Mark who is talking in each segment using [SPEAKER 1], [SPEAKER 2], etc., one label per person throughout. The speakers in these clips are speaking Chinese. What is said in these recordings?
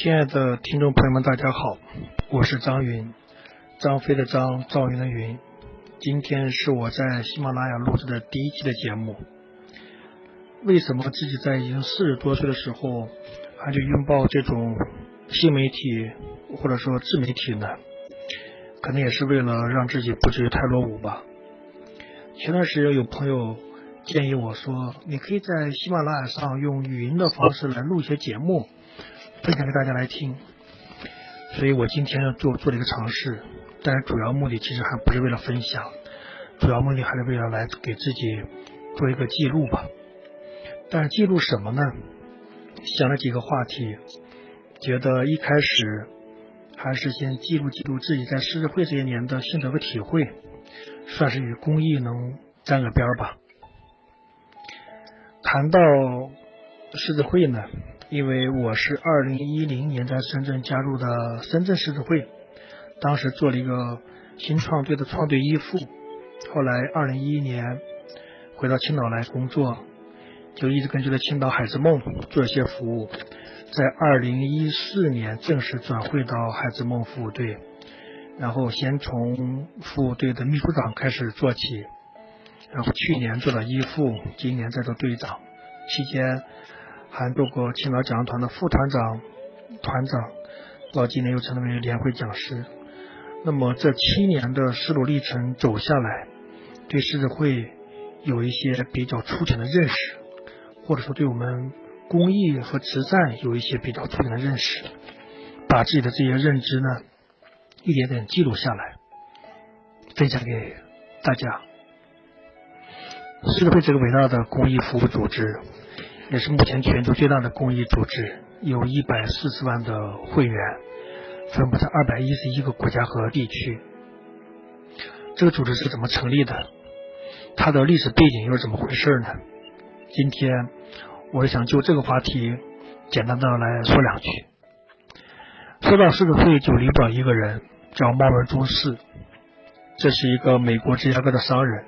[SPEAKER 1] 亲爱的听众朋友们，大家好，我是张云，张飞的张，赵云的云。今天是我在喜马拉雅录制的第一期的节目。为什么自己在已经四十多岁的时候，还去拥抱这种新媒体或者说自媒体呢？可能也是为了让自己不至于太落伍吧。前段时间有朋友建议我说，你可以在喜马拉雅上用语音的方式来录一些节目。分享给大家来听，所以我今天做做了一个尝试，但是主要目的其实还不是为了分享，主要目的还是为了来给自己做一个记录吧。但是记录什么呢？想了几个话题，觉得一开始还是先记录记录自己在狮子会这些年的心得和体会，算是与公益能沾个边吧。谈到狮子会呢？因为我是二零一零年在深圳加入的深圳狮子会，当时做了一个新创队的创队依附，后来二零一一年回到青岛来工作，就一直跟随着青岛海之梦做一些服务，在二零一四年正式转会到海之梦服务队，然后先从服务队的秘书长开始做起，然后去年做了依附，今年在做队长，期间。还做过青岛讲团的副团长、团长，到今年又成为联会讲师。那么这七年的思路历程走下来，对狮子会有一些比较粗浅的认识，或者说对我们公益和慈善有一些比较粗浅的认识，把自己的这些认知呢，一点点记录下来，分享给大家。狮子会这个伟大的公益服务组织。也是目前全球最大的公益组织，有一百四十万的会员，分布在二百一十一个国家和地区。这个组织是怎么成立的？它的历史背景又是怎么回事呢？今天我想就这个话题简单的来说两句。说到狮子会，就离不了一个人，叫茂文中士。这是一个美国芝加哥的商人。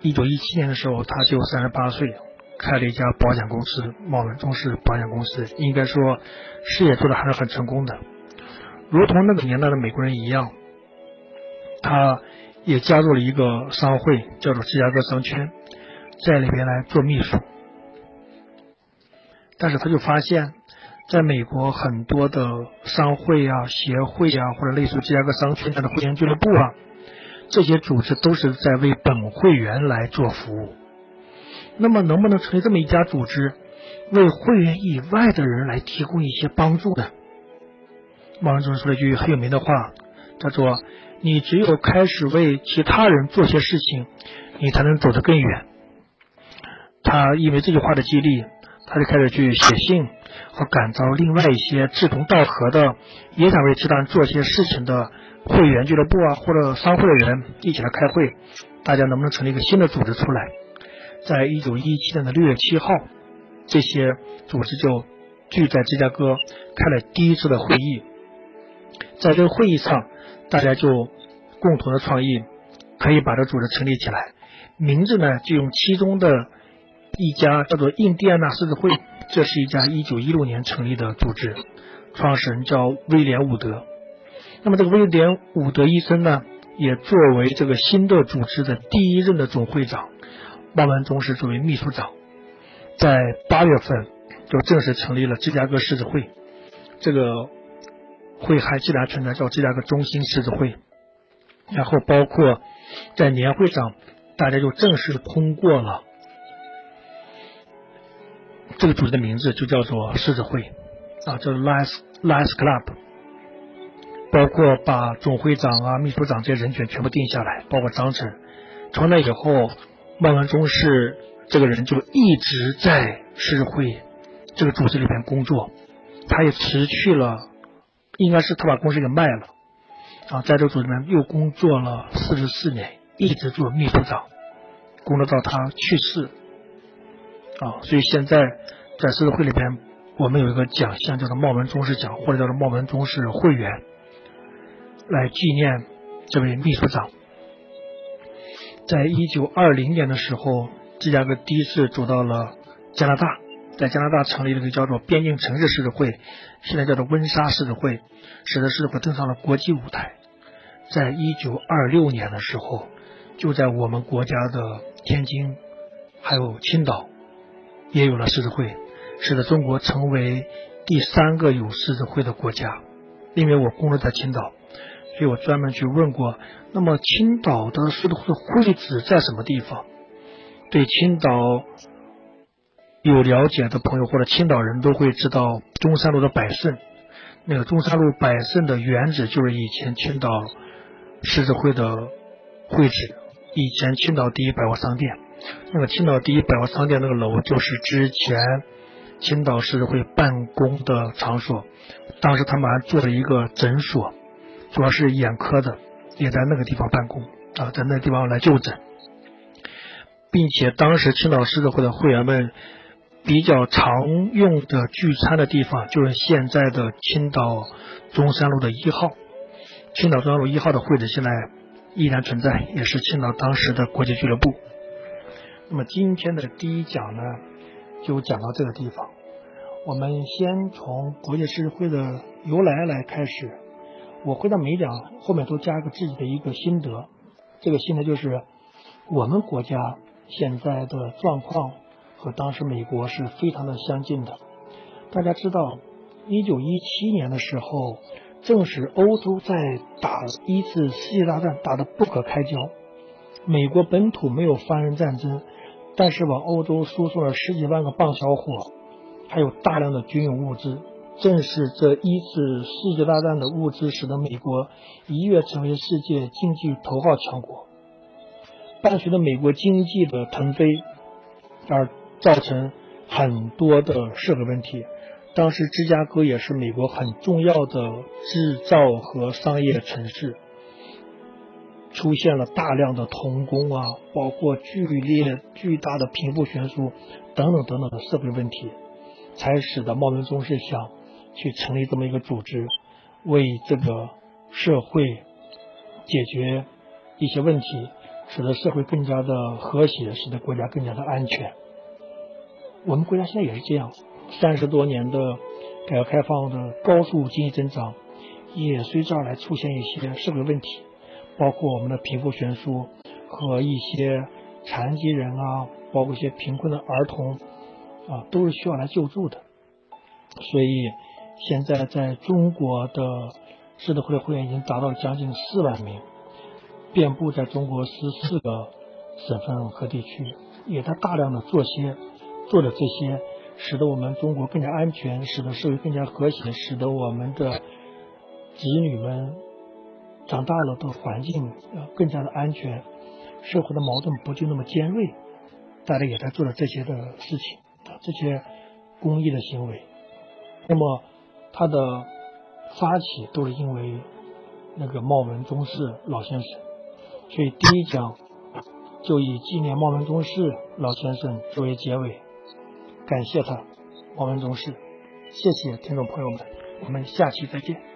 [SPEAKER 1] 一九一七年的时候，他就三十八岁。开了一家保险公司，茂文中式保险公司，应该说事业做的还是很成功的。如同那个年代的美国人一样，他也加入了一个商会，叫做芝加哥商圈，在里边来做秘书。但是他就发现，在美国很多的商会啊、协会啊，或者类似芝加哥商圈这样的会员俱乐部啊，这些组织都是在为本会员来做服务。那么能不能成立这么一家组织，为会员以外的人来提供一些帮助呢？毛文中说了一句很有名的话，叫做“你只有开始为其他人做些事情，你才能走得更远。”他因为这句话的激励，他就开始去写信和感召另外一些志同道合的，也想为其他人做些事情的会员俱乐部啊或者商会的人一起来开会，大家能不能成立一个新的组织出来？在一九一七年的六月七号，这些组织就聚在芝加哥开了第一次的会议。在这个会议上，大家就共同的创意，可以把这组织成立起来。名字呢，就用其中的一家叫做印第安纳狮子会，这是一家一九一六年成立的组织，创始人叫威廉·伍德。那么这个威廉·伍德医生呢，也作为这个新的组织的第一任的总会长。万文中士作为秘书长，在八月份就正式成立了芝加哥狮子会。这个会还既然存在，叫芝加哥中心狮子会。然后包括在年会上，大家就正式通过了这个组织的名字，就叫做狮子会啊，叫 Lions Lions Club。包括把总会长啊、秘书长这些人选全部定下来，包括章程。从那以后。万万中士这个人就一直在狮子会这个组织里边工作，他也辞去了，应该是他把公司给卖了啊，在这个组织里面又工作了四十四年，一直做秘书长，工作到他去世啊，所以现在在狮子会里边，我们有一个奖项叫做茂文中士奖，或者叫做茂文中士会员，来纪念这位秘书长。在一九二零年的时候，芝加哥第一次走到了加拿大在加拿大成立了一个叫做边境城市狮子会，现在叫做温莎狮子会，使得狮子会登上了国际舞台。在一九二六年的时候，就在我们国家的天津，还有青岛，也有了狮子会，使得中国成为第三个有狮子会的国家。因为我工作在青岛，所以我专门去问过，那么青岛的狮子会会址在什么地方？对青岛有了解的朋友或者青岛人都会知道，中山路的百盛，那个中山路百盛的原址就是以前青岛狮子会的会址，以前青岛第一百货商店，那个青岛第一百货商店那个楼就是之前青岛狮子会办公的场所，当时他们还做了一个诊所，主要是眼科的，也在那个地方办公啊，在那地方来就诊。并且当时青岛狮子会的会员们比较常用的聚餐的地方，就是现在的青岛中山路的一号。青岛中山路一号的会址现在依然存在，也是青岛当时的国际俱乐部。那么今天的第一讲呢，就讲到这个地方。我们先从国际狮子会的由来来开始。我会在每一讲后面都加一个自己的一个心得。这个心得就是我们国家。现在的状况和当时美国是非常的相近的。大家知道，一九一七年的时候，正是欧洲在打一次世界大战，打得不可开交。美国本土没有发生战争，但是往欧洲输送了十几万个棒小伙，还有大量的军用物资。正是这一次世界大战的物资，使得美国一跃成为世界经济头号强国。伴随着美国经济的腾飞，而造成很多的社会问题。当时芝加哥也是美国很重要的制造和商业城市，出现了大量的童工啊，包括剧烈巨大的贫富悬殊等等等等的社会问题，才使得茂名宗是想去成立这么一个组织，为这个社会解决一些问题。使得社会更加的和谐，使得国家更加的安全。我们国家现在也是这样，三十多年的改革开放的高速经济增长，也随之而来出现一些社会问题，包括我们的贫富悬殊和一些残疾人啊，包括一些贫困的儿童啊，都是需要来救助的。所以现在在中国的狮子会的会员已经达到将近四万名。遍布在中国十四个省份和地区，也在大量的做些做的这些，使得我们中国更加安全，使得社会更加和谐，使得我们的子女们长大了的环境呃更加的安全，社会的矛盾不就那么尖锐。大家也在做着这些的事情，这些公益的行为。那么他的发起都是因为那个茂文宗士老先生。所以第一讲就以纪念茂文宗士老先生作为结尾，感谢他，茂文宗士，谢谢听众朋友们，我们下期再见。